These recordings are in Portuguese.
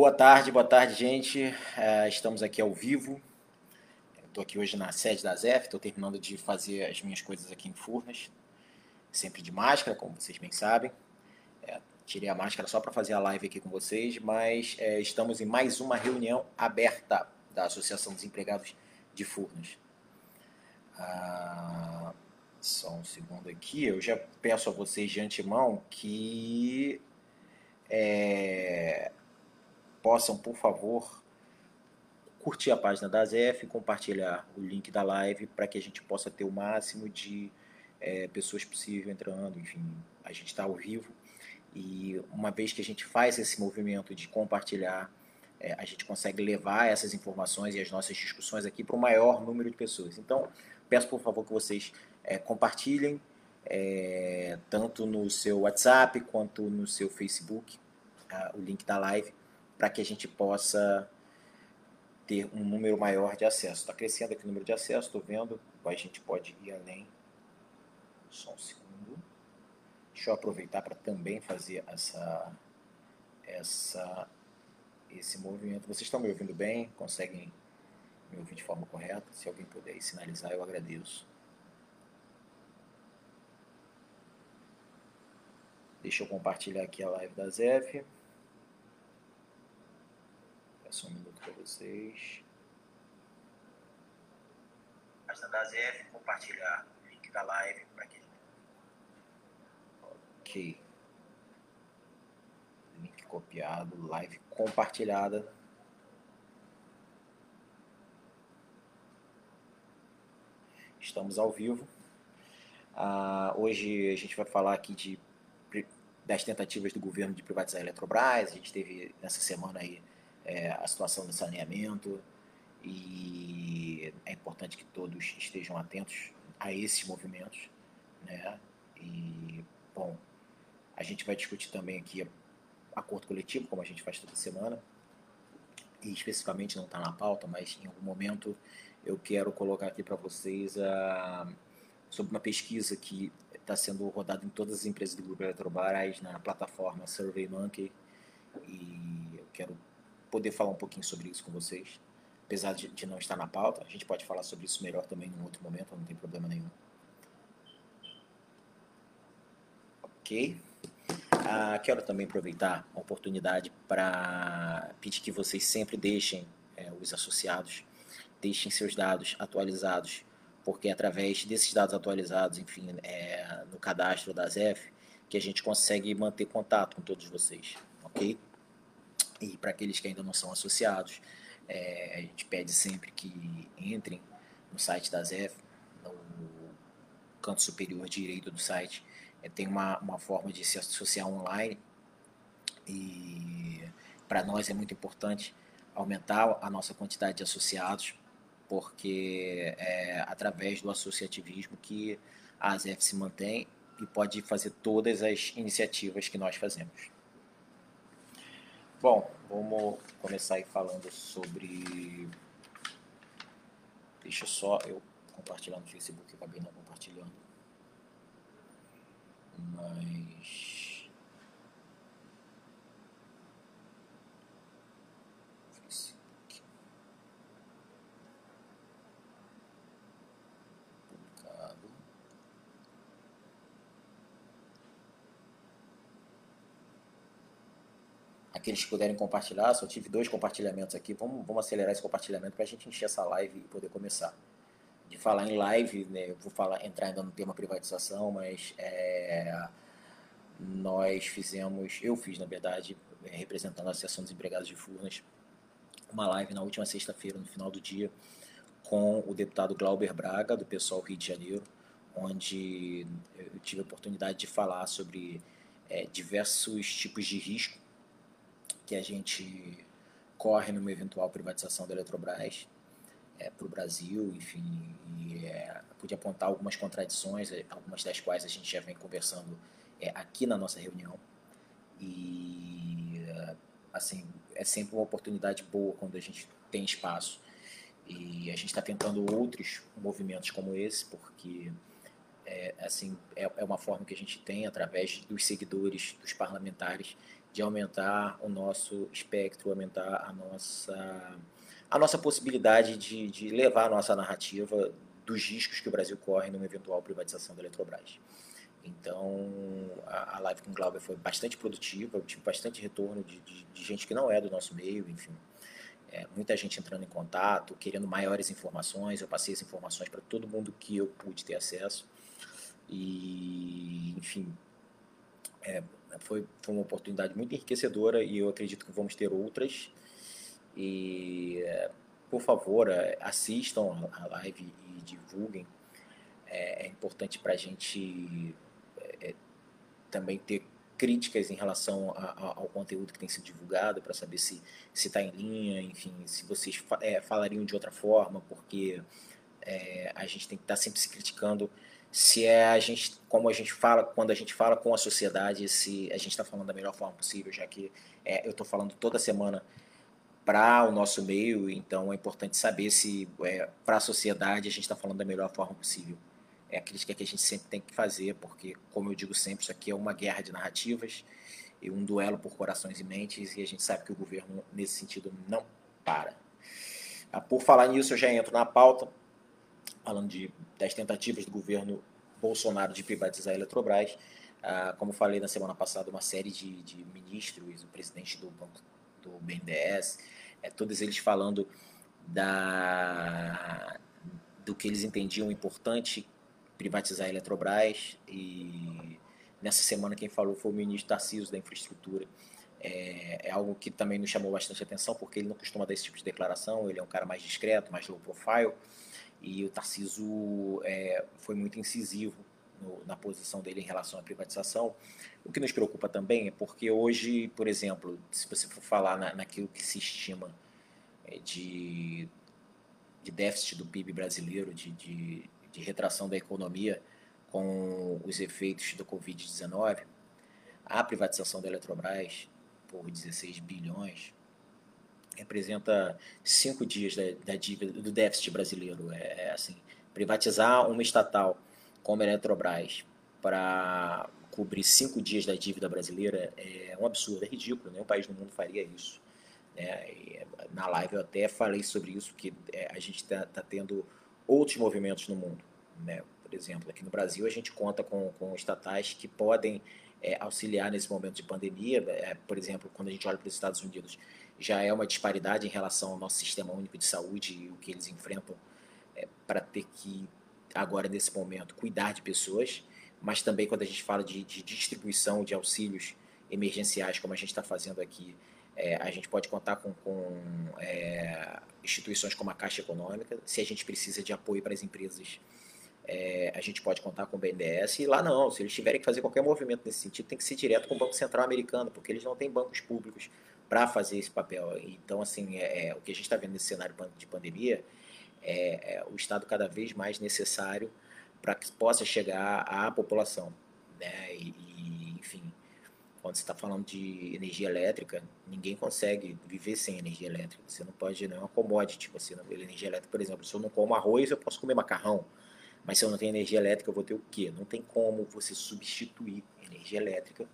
Boa tarde, boa tarde, gente. Uh, estamos aqui ao vivo. Estou aqui hoje na sede da ZEF, estou terminando de fazer as minhas coisas aqui em Furnas, sempre de máscara, como vocês bem sabem. É, tirei a máscara só para fazer a live aqui com vocês, mas é, estamos em mais uma reunião aberta da Associação dos Empregados de Furnas. Ah, só um segundo aqui, eu já peço a vocês de antemão que é, possam, por favor, curtir a página da ZF, compartilhar o link da live para que a gente possa ter o máximo de é, pessoas possível entrando. Enfim, a gente está ao vivo e uma vez que a gente faz esse movimento de compartilhar, é, a gente consegue levar essas informações e as nossas discussões aqui para o maior número de pessoas. Então, peço por favor que vocês é, compartilhem é, tanto no seu WhatsApp quanto no seu Facebook, o link da live, para que a gente possa ter um número maior de acesso. Está crescendo aqui o número de acesso, estou vendo, a gente pode ir além. Só um segundo. Deixa eu aproveitar para também fazer essa, essa, esse movimento. Vocês estão me ouvindo bem? Conseguem me ouvir de forma correta? Se alguém puder sinalizar, eu agradeço. Deixa eu compartilhar aqui a live da ZEF. Só um minuto para vocês. Página da ZF, compartilhar o link da live para quem. Ok. Link copiado, live compartilhada. Estamos ao vivo. Uh, hoje a gente vai falar aqui de, das tentativas do governo de privatizar a Eletrobras. A gente teve nessa semana aí é, a situação do saneamento e é importante que todos estejam atentos a esses movimentos, né? E bom, a gente vai discutir também aqui acordo coletivo, como a gente faz toda semana, e especificamente não está na pauta, mas em algum momento eu quero colocar aqui para vocês a, sobre uma pesquisa que está sendo rodada em todas as empresas do Grupo Eletrobras na plataforma SurveyMonkey e eu quero poder falar um pouquinho sobre isso com vocês. Apesar de, de não estar na pauta, a gente pode falar sobre isso melhor também num outro momento, não tem problema nenhum. Ok. Ah, quero também aproveitar a oportunidade para pedir que vocês sempre deixem é, os associados, deixem seus dados atualizados, porque através desses dados atualizados, enfim, é, no cadastro da ZEF, que a gente consegue manter contato com todos vocês, ok? E para aqueles que ainda não são associados, é, a gente pede sempre que entrem no site da ZEF, no canto superior direito do site, é, tem uma, uma forma de se associar online e para nós é muito importante aumentar a nossa quantidade de associados, porque é através do associativismo que a ZEF se mantém e pode fazer todas as iniciativas que nós fazemos. Bom, vamos começar aí falando sobre. Deixa só eu compartilhar no Facebook, acabei não compartilhando. Mas. Aqueles que puderem compartilhar, só tive dois compartilhamentos aqui, vamos, vamos acelerar esse compartilhamento para a gente encher essa live e poder começar. De falar em live, né, eu vou falar, entrar ainda no tema privatização, mas é, nós fizemos, eu fiz na verdade, é, representando a Associação dos Empregados de Furnas, uma live na última sexta-feira, no final do dia, com o deputado Glauber Braga, do pessoal Rio de Janeiro, onde eu tive a oportunidade de falar sobre é, diversos tipos de risco que a gente corre numa eventual privatização da Eletrobras é, para o Brasil, enfim, e é, pude apontar algumas contradições, é, algumas das quais a gente já vem conversando é, aqui na nossa reunião. E, assim, é sempre uma oportunidade boa quando a gente tem espaço. E a gente está tentando outros movimentos como esse, porque é, assim, é, é uma forma que a gente tem, através dos seguidores, dos parlamentares, de aumentar o nosso espectro, aumentar a nossa, a nossa possibilidade de, de levar a nossa narrativa dos riscos que o Brasil corre numa eventual privatização da Eletrobras. Então, a, a live com o Glauber foi bastante produtiva, eu tive bastante retorno de, de, de gente que não é do nosso meio, enfim. É, muita gente entrando em contato, querendo maiores informações. Eu passei as informações para todo mundo que eu pude ter acesso. E, enfim, é, foi, foi uma oportunidade muito enriquecedora e eu acredito que vamos ter outras. E, é, por favor, é, assistam a live e divulguem. É, é importante para a gente é, também ter críticas em relação a, a, ao conteúdo que tem sido divulgado para saber se está em linha, enfim, se vocês é, falariam de outra forma, porque é, a gente tem que estar tá sempre se criticando se é a gente, como a gente fala, quando a gente fala com a sociedade, se a gente está falando da melhor forma possível, já que é, eu estou falando toda semana para o nosso meio, então é importante saber se é, para a sociedade a gente está falando da melhor forma possível. É a crítica que a gente sempre tem que fazer, porque, como eu digo sempre, isso aqui é uma guerra de narrativas e um duelo por corações e mentes, e a gente sabe que o governo, nesse sentido, não para. Ah, por falar nisso, eu já entro na pauta falando de, das tentativas do governo Bolsonaro de privatizar a Eletrobras. Ah, como falei na semana passada, uma série de, de ministros, o presidente do banco do BNDES, é, todos eles falando da, do que eles entendiam importante privatizar a Eletrobras. E nessa semana quem falou foi o ministro Tarcísio da Infraestrutura. É, é, algo que também nos chamou bastante atenção, porque ele não costuma dar esse tipo de declaração, ele é um cara mais discreto, mais low profile, e o Tarciso é, foi muito incisivo no, na posição dele em relação à privatização. O que nos preocupa também é porque hoje, por exemplo, se você for falar na, naquilo que se estima é, de, de déficit do PIB brasileiro, de, de, de retração da economia com os efeitos da Covid-19, a privatização da Eletrobras por 16 bilhões representa cinco dias da, da dívida do déficit brasileiro. É, é, assim, privatizar uma estatal como a Eletrobras para cobrir cinco dias da dívida brasileira é um absurdo, é ridículo, nenhum país no mundo faria isso. É, na live eu até falei sobre isso, que é, a gente está tá tendo outros movimentos no mundo. Né? Por exemplo, aqui no Brasil a gente conta com, com estatais que podem é, auxiliar nesse momento de pandemia. É, por exemplo, quando a gente olha para os Estados Unidos, já é uma disparidade em relação ao nosso sistema único de saúde e o que eles enfrentam é, para ter que, agora nesse momento, cuidar de pessoas, mas também quando a gente fala de, de distribuição de auxílios emergenciais, como a gente está fazendo aqui, é, a gente pode contar com, com é, instituições como a Caixa Econômica, se a gente precisa de apoio para as empresas é, a gente pode contar com o BNDES, e lá não, se eles tiverem que fazer qualquer movimento nesse sentido, tem que ser direto com o Banco Central americano, porque eles não têm bancos públicos para fazer esse papel. Então, assim, é, é o que a gente está vendo nesse cenário de pandemia é, é, o Estado cada vez mais necessário para que possa chegar à população. Né? E, e enfim, quando você está falando de energia elétrica, ninguém consegue viver sem energia elétrica. Você não pode, não é uma commodity. Você não, energia elétrica, por exemplo, se eu não como arroz, eu posso comer macarrão. Mas se eu não tenho energia elétrica, eu vou ter o quê? Não tem como você substituir energia elétrica.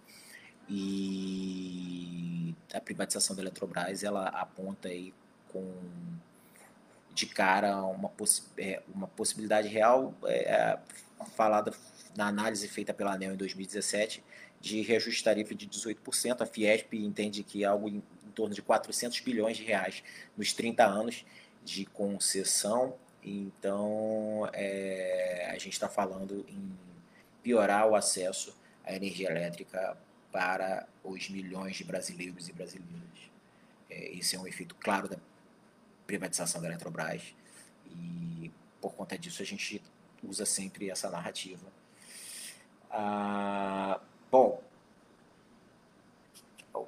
E a privatização da Eletrobras, ela aponta aí com de cara uma, possi é, uma possibilidade real é, é falada na análise feita pela ANEL em 2017 de reajuste de tarifa de 18%. A Fiesp entende que algo em, em torno de 400 bilhões de reais nos 30 anos de concessão então, é, a gente está falando em piorar o acesso à energia elétrica para os milhões de brasileiros e brasileiras. É, esse é um efeito claro da privatização da Eletrobras e, por conta disso, a gente usa sempre essa narrativa. Ah, bom,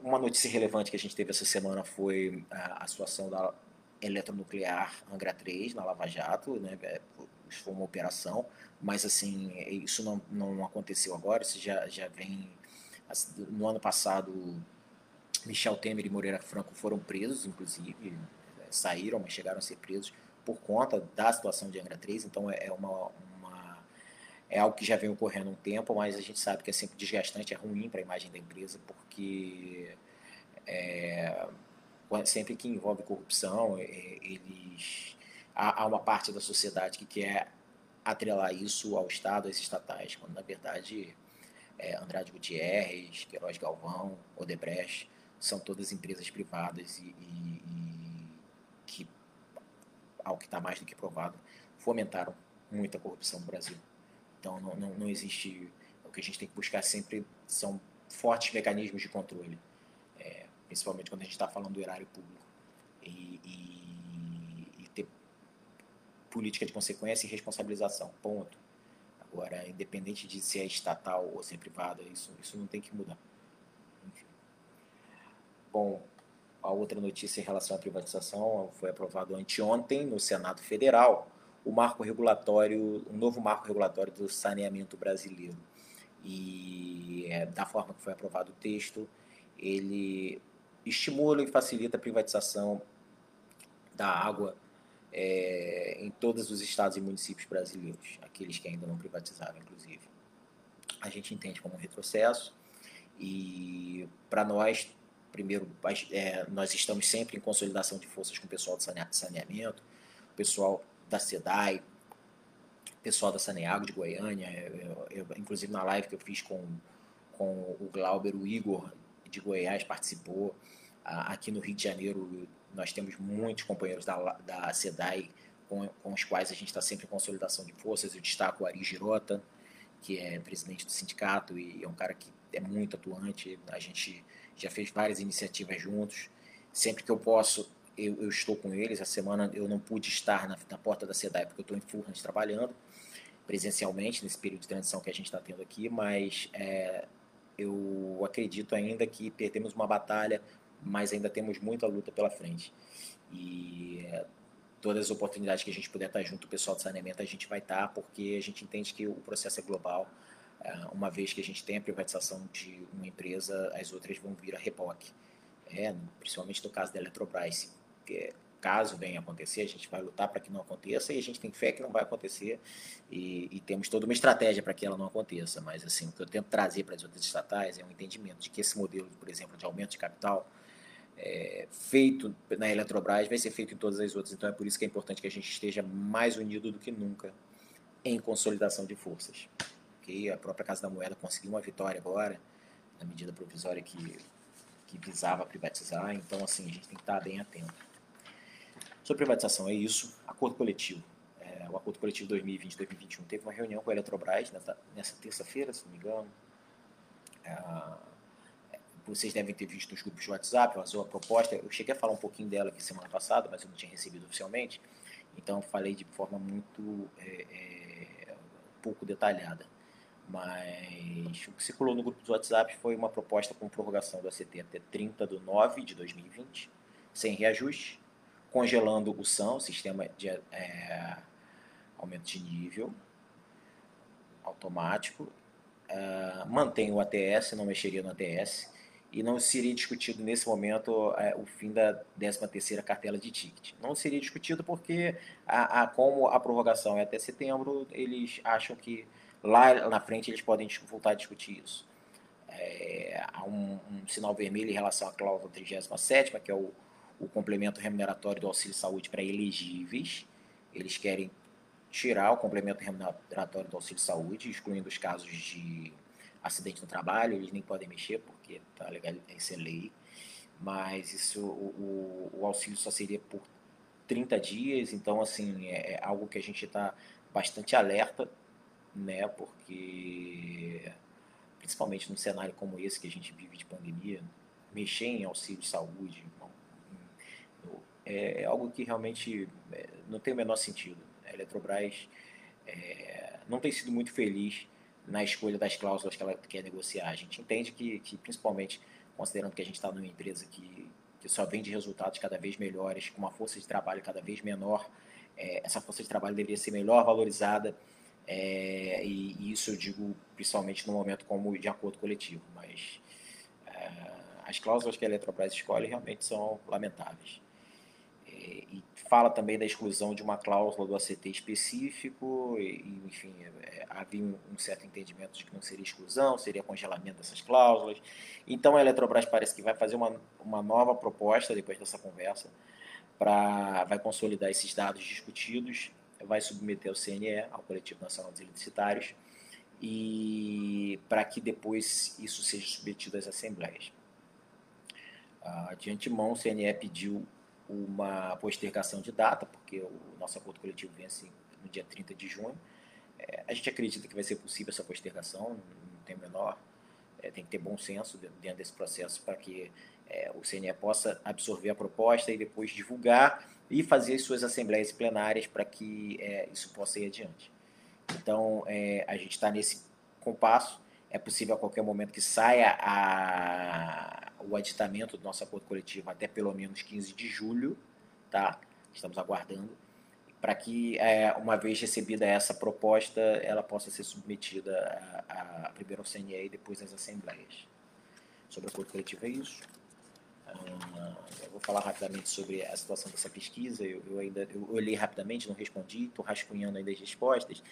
uma notícia relevante que a gente teve essa semana foi a, a situação da eletronuclear Angra 3 na Lava Jato, né? É, foi uma operação, mas assim, isso não, não aconteceu agora, isso já, já vem no ano passado Michel Temer e Moreira Franco foram presos, inclusive, né, saíram, mas chegaram a ser presos por conta da situação de Angra 3, então é, é uma, uma é algo que já vem ocorrendo há um tempo, mas a gente sabe que é sempre desgastante, é ruim para a imagem da empresa, porque é, sempre que envolve corrupção, eles há, há uma parte da sociedade que quer atrelar isso ao Estado, às estatais, quando na verdade é, Andrade Gutierrez, Queiroz Galvão, Odebrecht, são todas empresas privadas e, e, e que, ao que está mais do que provado, fomentaram muita corrupção no Brasil. Então não, não, não existe. O que a gente tem que buscar sempre são fortes mecanismos de controle, é, principalmente quando a gente está falando do erário público. E, e, e, ter política de consequência e responsabilização. Ponto. Agora, independente de se é estatal ou se é privada, isso, isso não tem que mudar. Enfim. Bom, a outra notícia em relação à privatização foi aprovado anteontem no Senado Federal o marco regulatório, um novo marco regulatório do saneamento brasileiro. E é, da forma que foi aprovado o texto, ele estimula e facilita a privatização da água é, em todos os estados e municípios brasileiros, aqueles que ainda não privatizaram, inclusive. A gente entende como um retrocesso e, para nós, primeiro, é, nós estamos sempre em consolidação de forças com o pessoal do saneamento, o pessoal da SEDAI, pessoal da Saneago de Goiânia, eu, eu, inclusive na live que eu fiz com, com o Glauber, o Igor de Goiás participou. Aqui no Rio de Janeiro, nós temos muitos companheiros da, da com, com os quais a gente está sempre em consolidação de forças. Eu destaco o Ari Girota, que é presidente do sindicato e é um cara que é muito atuante. A gente já fez várias iniciativas juntos. Sempre que eu posso, eu, eu, estou com eles. A semana eu não pude estar na, na porta da SEDAI porque eu estou em Furnas trabalhando presencialmente nesse período de transição que a gente está tendo aqui, mas é, eu acredito ainda que perdemos uma batalha, mas ainda temos muita luta pela frente. E é, todas as oportunidades que a gente puder estar junto, o pessoal de saneamento, a gente vai estar, porque a gente entende que o processo é global. É, uma vez que a gente tem a privatização de uma empresa, as outras vão vir a reboque. É, principalmente no caso da Eletrobras porque caso venha acontecer, a gente vai lutar para que não aconteça e a gente tem fé que não vai acontecer e, e temos toda uma estratégia para que ela não aconteça. Mas assim, o que eu tento trazer para as outras estatais é um entendimento de que esse modelo, por exemplo, de aumento de capital é, feito na Eletrobras vai ser feito em todas as outras. Então é por isso que é importante que a gente esteja mais unido do que nunca em consolidação de forças. Okay? A própria Casa da Moeda conseguiu uma vitória agora, na medida provisória que, que visava privatizar. Então, assim, a gente tem que estar bem atento. Sobre privatização, é isso. Acordo coletivo. É, o Acordo Coletivo 2020-2021 teve uma reunião com a Eletrobras nessa, terça-feira, se não me engano. É, vocês devem ter visto nos grupos de WhatsApp, vazou a proposta. Eu cheguei a falar um pouquinho dela aqui semana passada, mas eu não tinha recebido oficialmente. Então, falei de forma muito é, é, pouco detalhada. Mas o que circulou no grupo do WhatsApp foi uma proposta com prorrogação do ACT até 30 de 9 de 2020, sem reajuste, congelando o SAM, sistema de é, aumento de nível automático, é, mantém o ATS, não mexeria no ATS, e não seria discutido nesse momento é, o fim da 13ª cartela de ticket. Não seria discutido porque, a, a, como a prorrogação é até setembro, eles acham que lá na frente eles podem voltar a discutir isso. É, há um, um, sinal vermelho em relação à cláusula 37 que é o o complemento remuneratório do auxílio saúde para elegíveis. Eles querem tirar o complemento remuneratório do auxílio saúde, excluindo os casos de acidente no trabalho, eles nem podem mexer tá legal, isso é lei. Mas isso, o, o, o auxílio só seria por 30 dias, então assim, é, é algo que a gente está bastante alerta, né? Porque principalmente num cenário como esse que a gente vive de pandemia, mexer em auxílio saúde, é, é algo que realmente é, não tem o menor sentido. A Eletrobras é, não tem sido muito feliz na escolha das cláusulas que ela quer negociar. A gente entende que, que principalmente considerando que a gente está numa empresa que, que só vende resultados cada vez melhores, com uma força de trabalho cada vez menor, é, essa força de trabalho deveria ser melhor valorizada, é, e, e, isso eu digo principalmente no momento como de acordo coletivo, mas é, as cláusulas que a Eletrobras escolhe realmente são lamentáveis. e fala também da exclusão de uma cláusula do ACT específico, e, enfim, é, havia um, certo entendimento de que não seria exclusão, seria congelamento dessas cláusulas. Então a Eletrobras parece que vai fazer uma, uma nova proposta depois dessa conversa, para vai consolidar esses dados discutidos, vai submeter ao CNE, ao Coletivo Nacional dos Eletricitários, e para que depois isso seja submetido às assembleias. Ah, de antemão, o CNE pediu uma postergação de data, porque o nosso acordo coletivo vence no dia 30 de junho. É, a gente acredita que vai ser possível essa postergação, não tem menor, é, tem que ter bom senso dentro desse processo para que é, o CNE possa absorver a proposta e depois divulgar e fazer as suas assembleias plenárias para que isso possa ir adiante. Então, a gente está nesse compasso, é possível a qualquer momento que saia a, o aditamento do nosso acordo coletivo até pelo menos 15 de julho, tá? Estamos aguardando para que, é, uma vez recebida essa proposta, ela possa ser submetida a, a, primeiro ao CNE e depois às assembleias. Sobre o acordo coletivo é isso. Eu vou falar rapidamente sobre a situação dessa pesquisa. Eu, eu ainda eu olhei rapidamente, não respondi, estou rascunhando ainda as respostas.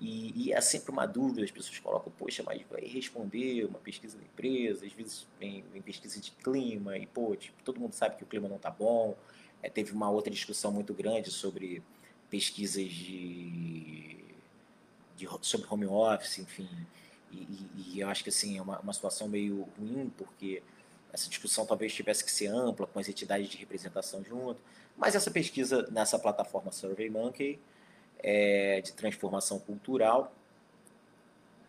E, e é sempre uma dúvida, as pessoas colocam, poxa, mas vai responder uma pesquisa da empresa, às vezes vem, vem pesquisa de clima, e pô, tipo, todo mundo sabe que o clima não está bom. É, teve uma outra discussão muito grande sobre pesquisas de, de sobre home office, enfim. E, e, e, eu acho que assim, é uma, uma situação meio ruim, porque essa discussão talvez tivesse que ser ampla, com as entidades de representação junto. Mas essa pesquisa nessa plataforma SurveyMonkey, é, de transformação cultural,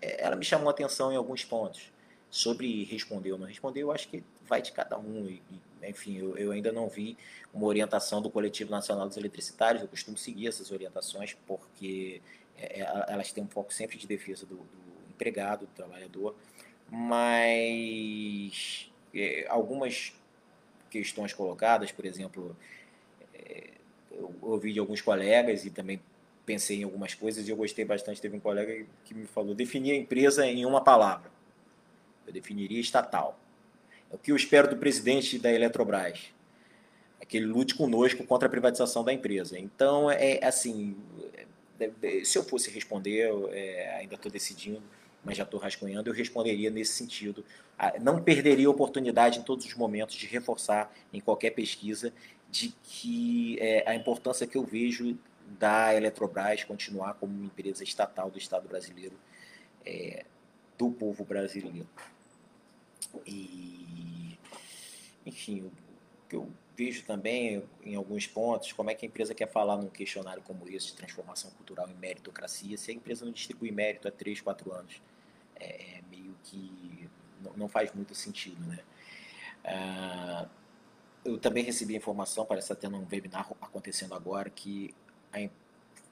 é, ela me chamou a atenção em alguns pontos. Sobre responder ou não responder, eu acho que vai de cada um. E, enfim, eu, eu, ainda não vi uma orientação do Coletivo Nacional dos Eletricitários. Eu costumo seguir essas orientações porque é, é elas têm um foco sempre de defesa do, do empregado, do trabalhador. Mas é, algumas questões colocadas, por exemplo, é, eu ouvi de alguns colegas e também pensei em algumas coisas e eu gostei bastante. Teve um colega que me falou: definir a empresa em uma palavra. Eu definiria estatal. É o que eu espero do presidente da Eletrobras. É que ele lute conosco contra a privatização da empresa. Então, é assim: é, se eu fosse responder, eu, é, ainda estou decidindo, mas já estou rascunhando, eu responderia nesse sentido. Não perderia a oportunidade em todos os momentos de reforçar em qualquer pesquisa de que é, a importância que eu vejo da Eletrobras continuar como uma empresa estatal do Estado brasileiro, é, do povo brasileiro. E, enfim, o que eu vejo também em alguns pontos, como é que a empresa quer falar num questionário como esse de transformação cultural em meritocracia, se a empresa não distribui mérito há 3, 4 anos. É, meio que não, faz muito sentido, né? Ah, eu também recebi informação, parece estar tendo um webinar acontecendo agora, que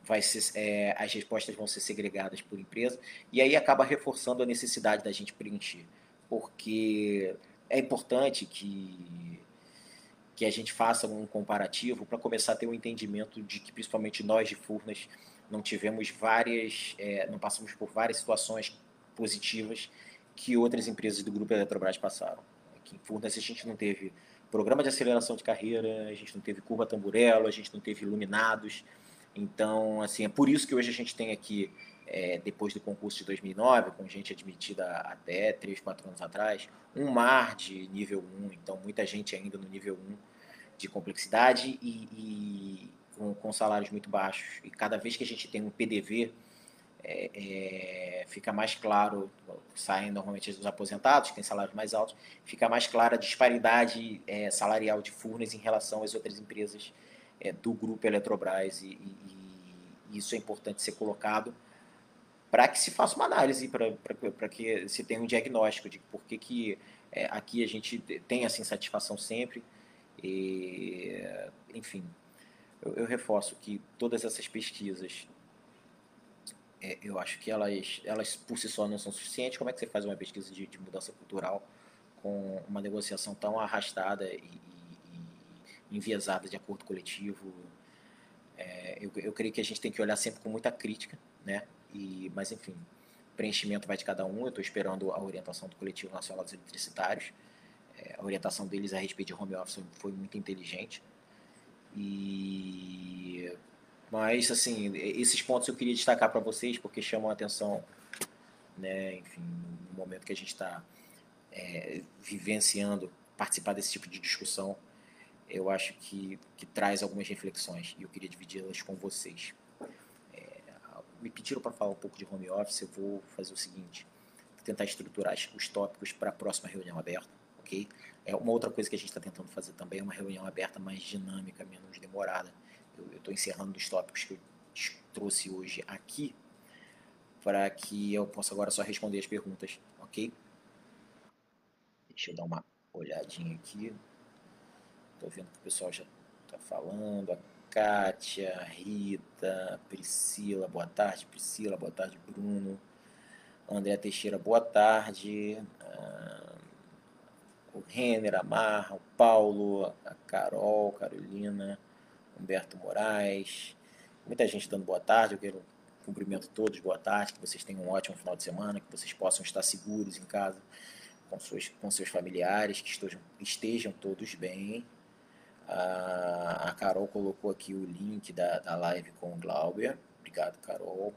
vai ser, é, as respostas vão ser segregadas por empresa, e aí acaba reforçando a necessidade da gente preencher, porque é importante que, que a gente faça um comparativo para começar a ter um entendimento de que, principalmente nós de Furnas, não tivemos várias, é, não passamos por várias situações positivas que outras empresas do grupo Eletrobras passaram. Aqui em Furnas a gente não teve programa de aceleração de carreira, a gente não teve curva tamburelo, a gente não teve iluminados, então, assim, é por isso que hoje a gente tem aqui, é, depois do concurso de 2009, com gente admitida até 3, 4 anos atrás, um mar de nível 1, então muita gente ainda no nível 1 de complexidade e, e com, com, salários muito baixos. E cada vez que a gente tem um PDV, é, é, fica mais claro, saem normalmente os aposentados, que têm salários mais altos, fica mais clara a disparidade é, salarial de Furnas em relação às outras empresas é, do grupo Eletrobras e, e, e, isso é importante ser colocado para que se faça uma análise, para que se tenha um diagnóstico de por que, que é, aqui a gente tem essa insatisfação sempre. E, enfim, eu, eu reforço que todas essas pesquisas, é, eu acho que elas, elas por si só não são suficientes. Como é que você faz uma pesquisa de, de mudança cultural com uma negociação tão arrastada e, enviesada de acordo coletivo. É, eu, eu creio que a gente tem que olhar sempre com muita crítica, né? E, mas enfim, preenchimento vai de cada um. Eu estou esperando a orientação do coletivo nacional dos eletricitários. É, a orientação deles a respeito de home office foi muito inteligente. E mas assim, esses pontos eu queria destacar para vocês porque chamam a atenção, né? Enfim, no momento que a gente está é, vivenciando, participar desse tipo de discussão, eu acho que, que traz algumas reflexões e eu queria dividi-las com vocês. É, me pediram para falar um pouco de home office, eu vou fazer o seguinte: tentar estruturar os tópicos para a próxima reunião aberta, ok? É uma outra coisa que a gente está tentando fazer também é uma reunião aberta mais dinâmica, menos demorada. Eu estou encerrando os tópicos que eu trouxe hoje aqui para que eu possa agora só responder as perguntas, ok? Deixa eu dar uma olhadinha aqui. Estou vendo que o pessoal já está falando. A Kátia, a Rita, a Priscila, boa tarde. Priscila, boa tarde, Bruno. André Teixeira, boa tarde. Uh, o Renner, a Marra, o Paulo, a Carol, Carolina, Humberto Moraes. Muita gente dando boa tarde. Eu quero cumprimento todos, boa tarde, que vocês tenham um ótimo final de semana, que vocês possam estar seguros em casa com, suas, com seus familiares, que estejam, estejam todos bem. A, a Carol colocou aqui o link da, da live com o Glauber. Obrigado, Carol.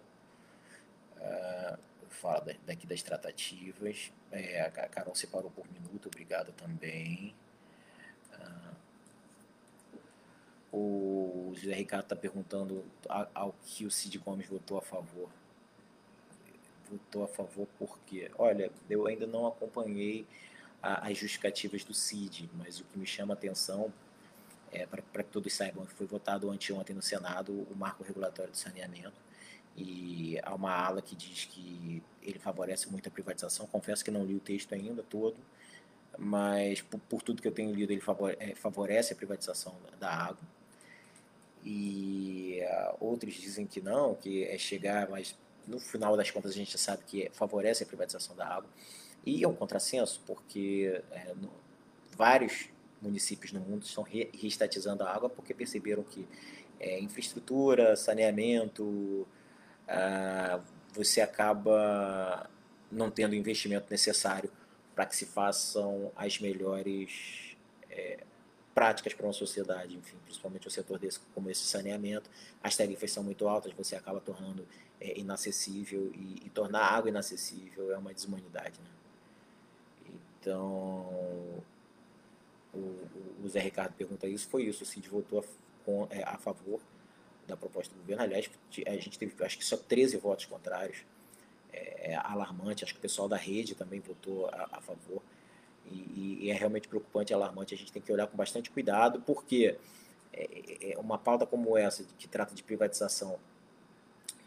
Uh, fala daqui das tratativas. É, a Carol separou por minuto, obrigado também. Uh, o José Ricardo está perguntando ao que o Cid Gomes votou a favor. Votou a favor porque, olha, eu ainda não acompanhei a, as justificativas do Cid, mas o que me chama a atenção, é, para que todos saibam, foi votado anteontem no Senado o marco regulatório do saneamento e há uma ala que diz que ele favorece muito a privatização. Confesso que não li o texto ainda todo, mas por, por tudo que eu tenho lido, ele é, favorece a privatização da água. E uh, outros dizem que não, que é chegar, mas no final das contas a gente sabe que favorece a privatização da água. E é um contrassenso, porque é, no, vários municípios no mundo estão re, reestatizando a água porque perceberam que é, infraestrutura, saneamento, ah, você acaba não tendo o investimento necessário para que se façam as melhores práticas para uma sociedade, enfim, principalmente o setor desse, como esse saneamento. As tarifas são muito altas, você acaba tornando é, inacessível e, e, tornar a água inacessível é uma desumanidade. Né? Então, o, o, Zé Ricardo pergunta isso, foi isso, o Cid votou a, é, a favor da proposta do governo. Aliás, a gente teve, acho que só 13 votos contrários. É, é alarmante, acho que o pessoal da rede também votou a, a favor. E, e, é realmente preocupante alarmante. A gente tem que olhar com bastante cuidado, porque é, é, é uma pauta como essa, que trata de privatização,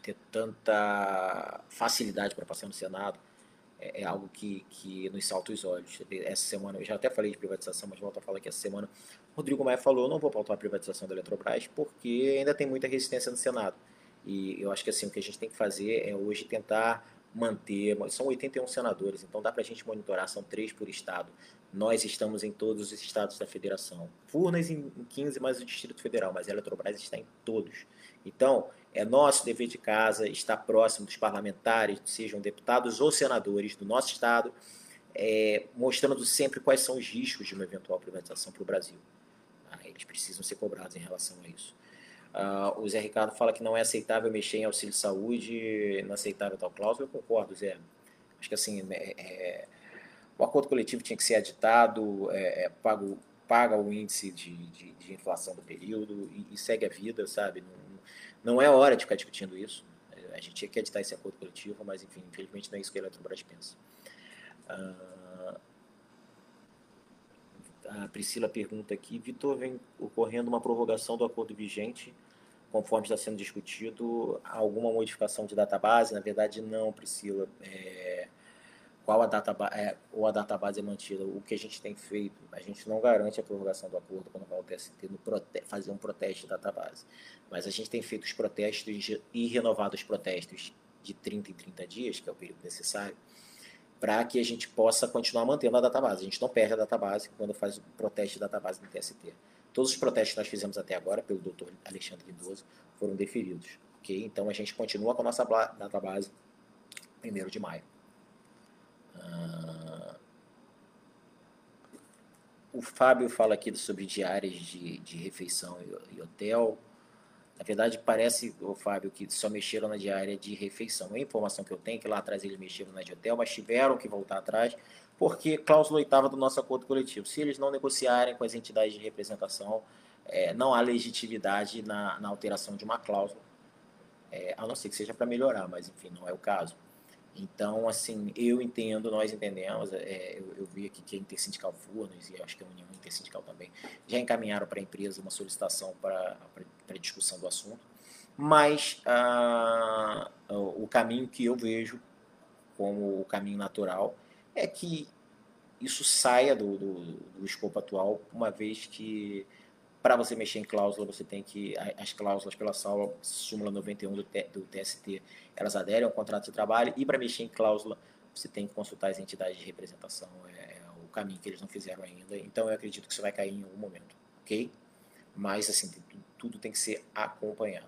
ter tanta facilidade para passar no Senado, é, é, algo que, que nos salta os olhos. Essa semana, eu já até falei de privatização, mas volto a falar que essa semana Rodrigo Maia falou, não vou pautar a privatização da Eletrobras porque ainda tem muita resistência no Senado. E eu acho que assim, o que a gente tem que fazer é hoje tentar manter, são 81 senadores, então dá para a gente monitorar, são três por estado. Nós estamos em todos os estados da federação. Furnas em 15, mais o Distrito Federal, mas a Eletrobras está em todos. Então, é nosso dever de casa estar próximo dos parlamentares, sejam deputados ou senadores do nosso estado, é, mostrando sempre quais são os riscos de uma eventual privatização para o Brasil. Ah, eles precisam ser cobrados em relação a isso. Uh, o Zé Ricardo fala que não é aceitável mexer em auxílio saúde, não é aceitável tal cláusula. Eu concordo, Zé. Acho que assim, é, é, o acordo coletivo tinha que ser aditado, é, é pago, paga o índice de, de, de inflação do período e, e, segue a vida, sabe? Não, não é hora de ficar discutindo isso. A gente tinha que editar esse acordo coletivo, mas enfim, infelizmente não é isso que a Eletrobras pensa. Uh, a Priscila pergunta aqui, Vitor, vem ocorrendo uma prorrogação do acordo vigente conforme está sendo discutido, alguma modificação de database? Na verdade, não, Priscila. É, qual a database, é, ou a database é mantida? O que a gente tem feito, a gente não garante a prorrogação do acordo quando vai ao TST no fazer um protesto de database. Mas a gente tem feito os protestos e renovado os protestos de 30 em 30 dias, que é o período necessário, para que a gente possa continuar mantendo a database. A gente não perde a database quando faz o protesto de database no TST. Todos os protestos que nós fizemos até agora, pelo doutor Alexandre Lindoso, foram deferidos. Okay? Então a gente continua com a nossa database 1 de maio. Uh, o Fábio fala aqui sobre diárias de, de refeição e, e hotel. Na verdade, parece, o Fábio, que só mexeram na diária de refeição. A informação que eu tenho é que lá atrás eles mexeram na de hotel, mas tiveram que voltar atrás, porque cláusula oitava do nosso acordo coletivo. Se eles não negociarem com as entidades de representação, é, não há legitimidade na, na, alteração de uma cláusula, é, a não ser que seja para melhorar, mas enfim, não é o caso. Então, assim, eu entendo, nós entendemos, é, eu, eu, vi aqui que a Intersindical Furnas, e acho que a União Intersindical também, já encaminharam para a empresa uma solicitação para discussão do assunto, mas ah, o caminho que eu vejo como o caminho natural é que isso saia do, do, do escopo atual, uma vez que para você mexer em cláusula, você tem que. As cláusulas pela sala, súmula 91 do, do TST, elas aderem ao contrato de trabalho, e para mexer em cláusula, você tem que consultar as entidades de representação. É, é o caminho que eles não fizeram ainda. Então eu acredito que isso vai cair em algum momento, ok? Mas assim, tudo, tudo tem que ser acompanhado.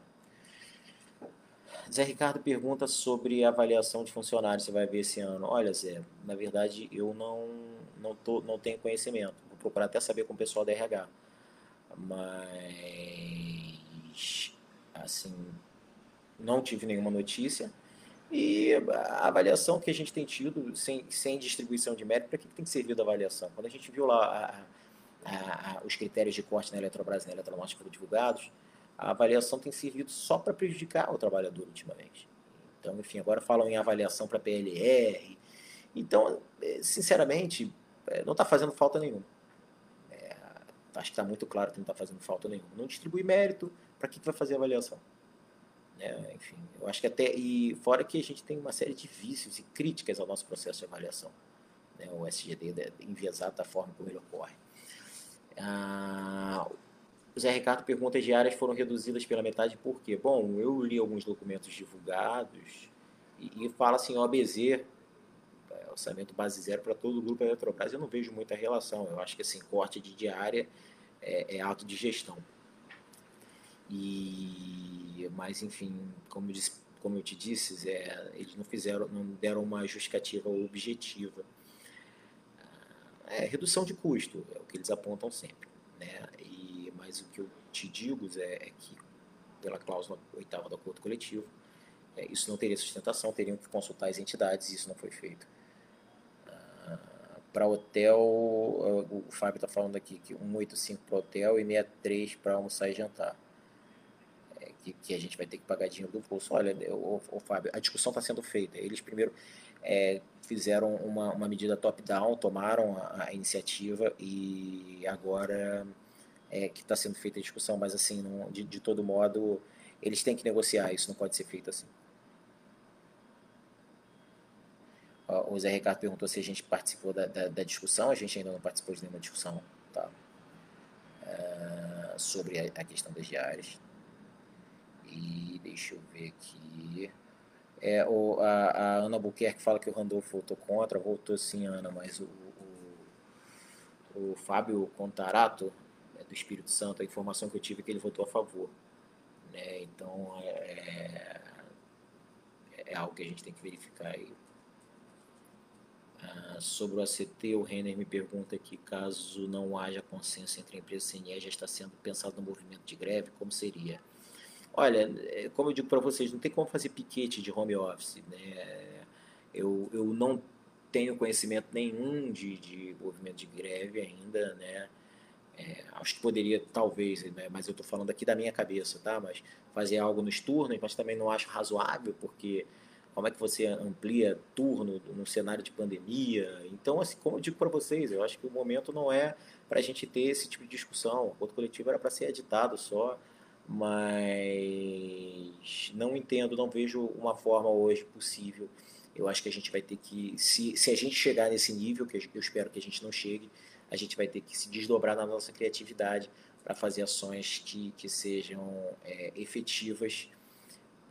Zé Ricardo pergunta sobre avaliação de funcionários, você vai ver esse ano. Olha, Zé, na verdade eu não, não, tô, não tenho conhecimento. Vou procurar até saber com o pessoal da RH mas assim não tive nenhuma notícia. E a avaliação que a gente tem tido sem, sem distribuição de mérito para que tem servido a avaliação? Quando a gente viu lá a, a, a, os critérios de corte na Eletrobras e na Eletronorte foram divulgados a avaliação tem servido só para prejudicar o trabalhador ultimamente. Então enfim agora falam em avaliação para PLR então sinceramente é, não está fazendo falta nenhuma acho que está muito claro que não está fazendo falta nenhuma. Não distribui mérito, para que, que vai fazer avaliação? Né? Enfim, eu acho que até. E fora que a gente tem uma série de vícios e críticas ao nosso processo de avaliação. Né? O SGD enviesado da forma como ele ocorre. Ah, o Zé Ricardo pergunta: as diárias foram reduzidas pela metade por quê? Bom, eu li alguns documentos divulgados e, e fala assim: OBZ, é, orçamento base zero para todo o grupo Eletrobras, eu não vejo muita relação. Eu acho que assim, corte de diária é, é ato de gestão. E, mas, enfim, como, disse, como eu te disse, é, eles não fizeram, não deram uma justificativa objetiva. É redução de custo, é o que eles apontam sempre. Né? E, mas o que eu te digo é, é que, pela cláusula oitava do acordo coletivo, é, isso não teria sustentação, teriam que consultar as entidades e isso não foi feito para hotel, o Fábio está falando aqui que 185 para hotel e 63 para almoçar e jantar. É, que, que, a gente vai ter que pagar dinheiro do bolso. Olha, o, Fábio, a discussão está sendo feita. Eles primeiro é, fizeram uma, uma medida top-down, tomaram a, a, iniciativa e agora é que está sendo feita a discussão, mas assim, não, de, de todo modo, eles têm que negociar, isso não pode ser feito assim. O Zé Ricardo perguntou se a gente participou da, da, da discussão. A gente ainda não participou de nenhuma discussão tá? É, sobre a, a, questão das diárias. E deixa eu ver aqui. É, o, a, a Ana Buquerque fala que o Randolfo votou contra. Voltou sim, Ana, mas o, o, o Fábio Contarato, é, do Espírito Santo, a informação que eu tive é que ele votou a favor. Né? Então, é, é algo que a gente tem que verificar aí. Sobre o ACT, o Renner me pergunta que caso não haja consenso entre a empresa e a CNE, já está sendo pensado no movimento de greve, como seria? Olha, é, como eu digo para vocês, não tem como fazer piquete de home office. Né? Eu, eu não tenho conhecimento nenhum de, de movimento de greve ainda, né? É, acho que poderia, talvez, né? mas eu estou falando aqui da minha cabeça, tá? Mas fazer algo nos turnos, mas também não acho razoável, porque como é que você amplia turno no cenário de pandemia. Então, assim, como eu digo para vocês, eu acho que o momento não é para a gente ter esse tipo de discussão. O acordo coletivo era para ser editado só, mas não entendo, não vejo uma forma hoje possível. Eu acho que a gente vai ter que, se, se a gente chegar nesse nível, que eu espero que a gente não chegue, a gente vai ter que se desdobrar na nossa criatividade para fazer ações que, que sejam é, efetivas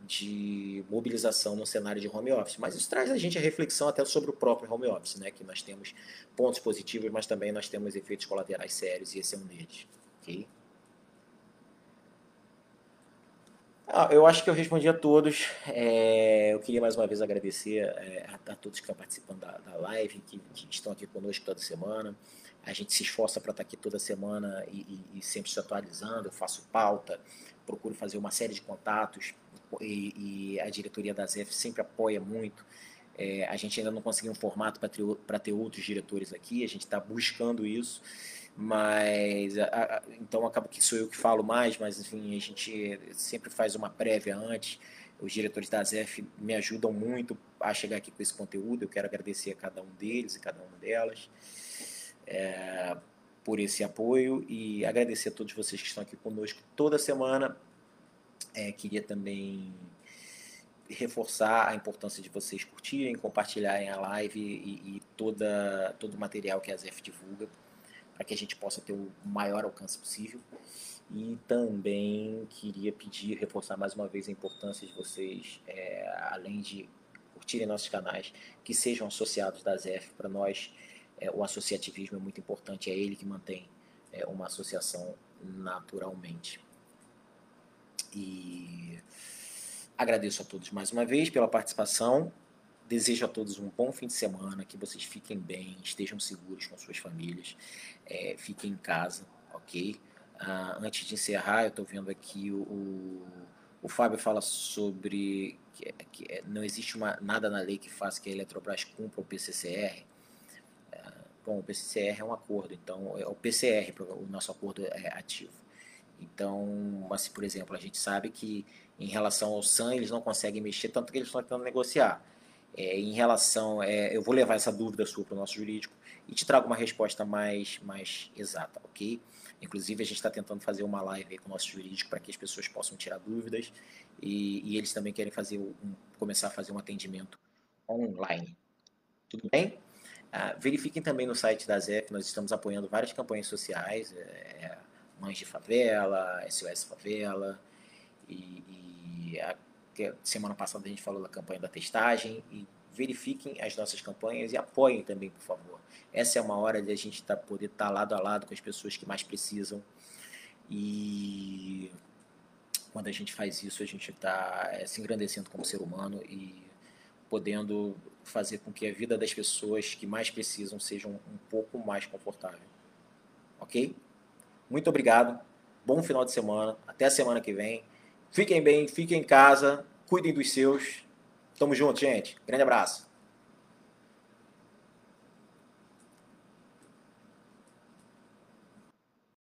de mobilização no cenário de home office. Mas isso traz a gente a reflexão até sobre o próprio home office, né? que nós temos pontos positivos, mas também nós temos efeitos colaterais sérios, e esse é um deles. Okay? Ah, eu acho que eu respondi a todos. É, eu queria mais uma vez agradecer é, a, a, todos que estão participando da, da live, que, que, estão aqui conosco toda semana. A gente se esforça para estar aqui toda semana e, e, e, sempre se atualizando. Eu faço pauta, procuro fazer uma série de contatos e, e a diretoria da ZF sempre apoia muito. É, a gente ainda não conseguiu um formato para ter, outros diretores aqui, a gente está buscando isso mas a, a, então acaba que sou eu que falo mais, mas enfim, a gente sempre faz uma prévia antes. Os diretores da ZEF me ajudam muito a chegar aqui com esse conteúdo. Eu quero agradecer a cada um deles e cada uma delas é, por esse apoio e agradecer a todos vocês que estão aqui conosco toda semana. É, queria também reforçar a importância de vocês curtirem, compartilharem a live e, e toda, todo o material que a ZEF divulga para que a gente possa ter o maior alcance possível. E também queria pedir, reforçar mais uma vez a importância de vocês, é, além de curtirem nossos canais, que sejam associados da ZF. Para nós, é, o associativismo é muito importante, é ele que mantém é, uma associação naturalmente. E agradeço a todos mais uma vez pela participação. Desejo a todos um bom fim de semana, que vocês fiquem bem, estejam seguros com suas famílias, é, fiquem em casa, ok? Ah, antes de encerrar, eu estou vendo aqui o, o, o, Fábio fala sobre que, que, é, não existe uma, nada na lei que faça que a Eletrobras cumpra o PCCR. Ah, bom, o PCCR é um acordo, então é o PCR, o nosso acordo é ativo. Então, mas, por exemplo, a gente sabe que em relação ao SAN, eles não conseguem mexer, tanto que eles estão tentando negociar. É, em relação, é, eu vou levar essa dúvida sua para o nosso jurídico e te trago uma resposta mais, mais exata, ok? Inclusive, a gente está tentando fazer uma live com o nosso jurídico para que as pessoas possam tirar dúvidas e, e eles também querem fazer um, começar a fazer um atendimento online. Tudo bem? Ah, verifiquem também no site da ZEF, nós estamos apoiando várias campanhas sociais, é Mães de Favela, SOS Favela, e, e a que semana passada a gente falou da campanha da testagem e verifiquem as nossas campanhas e apoiem também, por favor. Essa é uma hora de a gente tá, poder estar tá lado a lado com as pessoas que mais precisam e quando a gente faz isso, a gente está é, se engrandecendo como ser humano e podendo fazer com que a vida das pessoas que mais precisam seja um pouco mais confortável. Ok? Muito obrigado. Bom final de semana. Até a semana que vem. Fiquem bem, fiquem em casa, cuidem dos seus. Tamo junto, gente. Grande abraço.